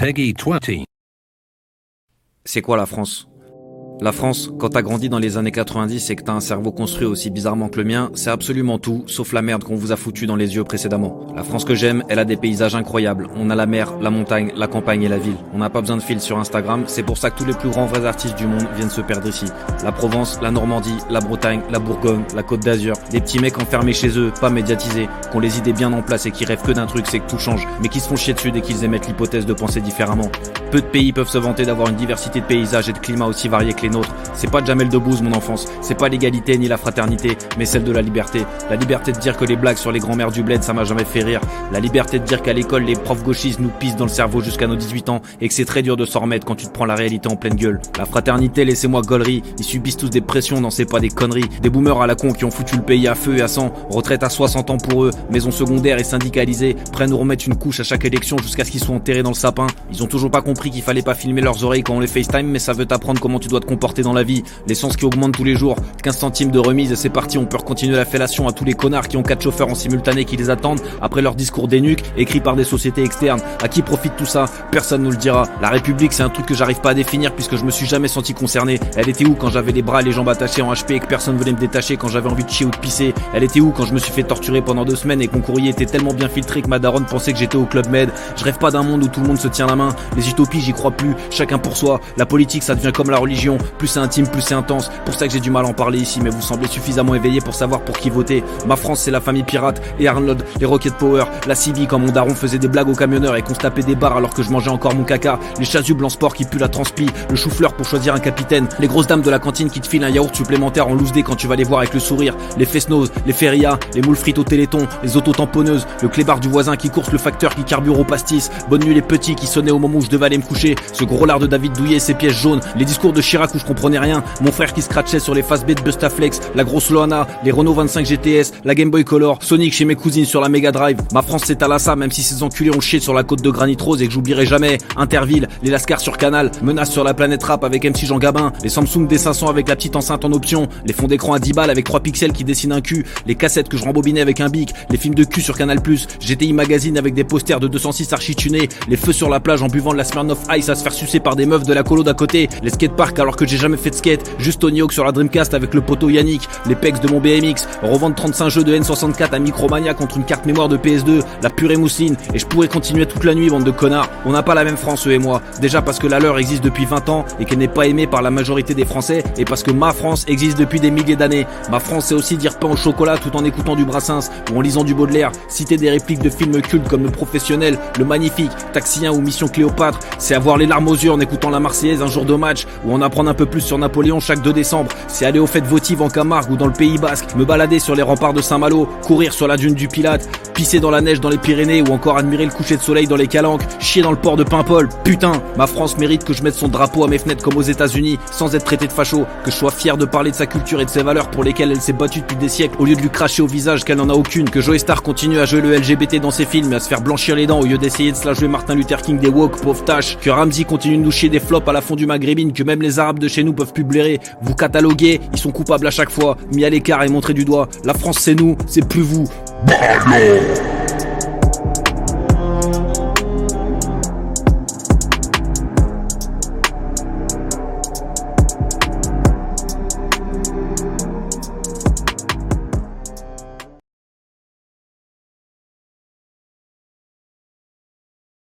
Peggy 20. C'est quoi la France? La France, quand t'as grandi dans les années 90 et que t'as un cerveau construit aussi bizarrement que le mien, c'est absolument tout, sauf la merde qu'on vous a foutu dans les yeux précédemment. La France que j'aime, elle a des paysages incroyables. On a la mer, la montagne, la campagne et la ville. On n'a pas besoin de fil sur Instagram, c'est pour ça que tous les plus grands vrais artistes du monde viennent se perdre ici. La Provence, la Normandie, la Bretagne, la Bourgogne, la Côte d'Azur. Des petits mecs enfermés chez eux, pas médiatisés, qui ont les idées bien en place et qui rêvent que d'un truc, c'est que tout change, mais qui se font chier dessus dès qu'ils émettent l'hypothèse de penser différemment. Peu de pays peuvent se vanter d'avoir une diversité de paysages et de climats aussi variés que les C'est pas Jamel Debbouze mon enfance, c'est pas l'égalité ni la fraternité, mais celle de la liberté. La liberté de dire que les blagues sur les grands-mères du bled ça m'a jamais fait rire. La liberté de dire qu'à l'école les profs gauchistes nous pissent dans le cerveau jusqu'à nos 18 ans et que c'est très dur de s'en remettre quand tu te prends la réalité en pleine gueule. La fraternité, laissez-moi gollerie, ils subissent tous des pressions, non c'est pas des conneries. Des boomers à la con qui ont foutu le pays à feu et à sang, retraite à 60 ans pour eux, maison secondaire et syndicalisée, prennent nous remettre une couche à chaque élection jusqu'à ce qu'ils soient enterrés dans le sapin. Ils ont toujours pas compris qu'il fallait pas filmer leurs oreilles quand on les FaceTime, mais ça veut t'apprendre comment tu dois te comporter dans la vie. L'essence qui augmente tous les jours, 15 centimes de remise et c'est parti, on peut continuer la fellation à tous les connards qui ont quatre chauffeurs en simultané qui les attendent après leur discours d'énuque écrit par des sociétés externes. À qui profite tout ça? Personne nous le dira. La République, c'est un truc que j'arrive pas à définir puisque je me suis jamais senti concerné. Elle était où quand j'avais les bras et les jambes attachés en HP et que personne venait me détacher quand j'avais envie de chier ou de pisser? Elle était où quand je me suis fait torturer pendant deux semaines et que mon courrier était tellement bien filtré que ma daronne pensait que j'étais au club med? Je rêve pas d'un monde où tout le monde se tient la main. Les utopies, j'y crois plus. Chacun pour soi. La politique, ça devient comme la religion. Plus c'est intime, plus c'est intense. Pour ça que j'ai du mal à en parler ici, mais vous semblez suffisamment éveillé pour savoir pour qui voter. Ma France, c'est la famille pirate, les Arnold, les Rocket Power, la CB quand mon daron faisait des blagues aux camionneurs et qu'on se tapait des barres alors que je mangeais encore mon caca, les chasubles en sport qui puent la transpi, le chou-fleur pour choisir un capitaine, les grosses dames de la cantine qui te filent un yaourt supplémentaire en loose day quand tu vas les voir avec le sourire, les fesnos, les ferias, les moules frites au téléthon, les auto-tamponneuses, le clébard du voisin qui course le facteur qui carbure au pastis, bonne nuit les petits qui sonnaient au moment où je devais aller me coucher, ce gros lard de David Douillet, ses pièces jaunes, les discours de Chirac je comprenais rien, mon frère qui scratchait sur les face B de Bustaflex, la grosse Loana, les Renault 25 GTS, la Game Boy Color, Sonic chez mes cousines sur la Mega Drive. Ma France c'est à ça, même si ces enculés ont chié sur la côte de Granit Rose et que j'oublierai jamais. Interville, les Lascars sur Canal, menace sur la planète rap avec MC Jean Gabin, les Samsung D500 avec la petite enceinte en option, les fonds d'écran à 10 balles avec 3 pixels qui dessinent un cul, les cassettes que je rembobinais avec un bic, les films de cul sur Canal+, GTI Magazine avec des posters de 206 archi-tunés, les feux sur la plage en buvant de la Smirnoff Ice à se faire sucer par des meufs de la colo d'à côté, les skateparks alors que j'ai jamais fait de skate, juste Tony Hawk sur la Dreamcast avec le poteau Yannick, les pecs de mon BMX, revendre 35 jeux de N64 à Micromania contre une carte mémoire de PS2, la purée mousseline, et je pourrais continuer toute la nuit, bande de connards. On n'a pas la même France, eux et moi. Déjà parce que la leur existe depuis 20 ans et qu'elle n'est pas aimée par la majorité des Français, et parce que ma France existe depuis des milliers d'années. Ma France, c'est aussi dire pain au chocolat tout en écoutant du Brassens ou en lisant du Baudelaire, citer des répliques de films cultes comme Le Professionnel, Le Magnifique, Taxi 1 ou Mission Cléopâtre. C'est avoir les larmes aux yeux en écoutant la Marseillaise un jour de match ou en apprendre un peu plus sur Napoléon chaque 2 décembre. C'est aller aux fêtes votives en Camargue ou dans le Pays Basque, me balader sur les remparts de Saint-Malo, courir sur la dune du Pilate, pisser dans la neige dans les Pyrénées ou encore admirer le coucher de soleil dans les calanques, chier dans le port de Paimpol. Putain, ma France mérite que je mette son drapeau à mes fenêtres comme aux États-Unis, sans être traité de facho, que je sois fier de parler de sa culture et de ses valeurs pour lesquelles elle s'est battue depuis des siècles, au lieu de lui cracher au visage qu'elle n'en a aucune, que Joe Star continue à jouer le LGBT dans ses films et à se faire blanchir les dents au lieu d'essayer de se la jouer Martin Luther King des woke, pauvre tâche, que Ramsey continue de nous chier des flops à la fond du maghrébine, que même les arabes de chez nous peuvent plus blairer, vous cataloguez, ils sont coupables à chaque fois, mis à l'écart et montrés du doigt, la France c'est nous, c'est plus vous. Ballon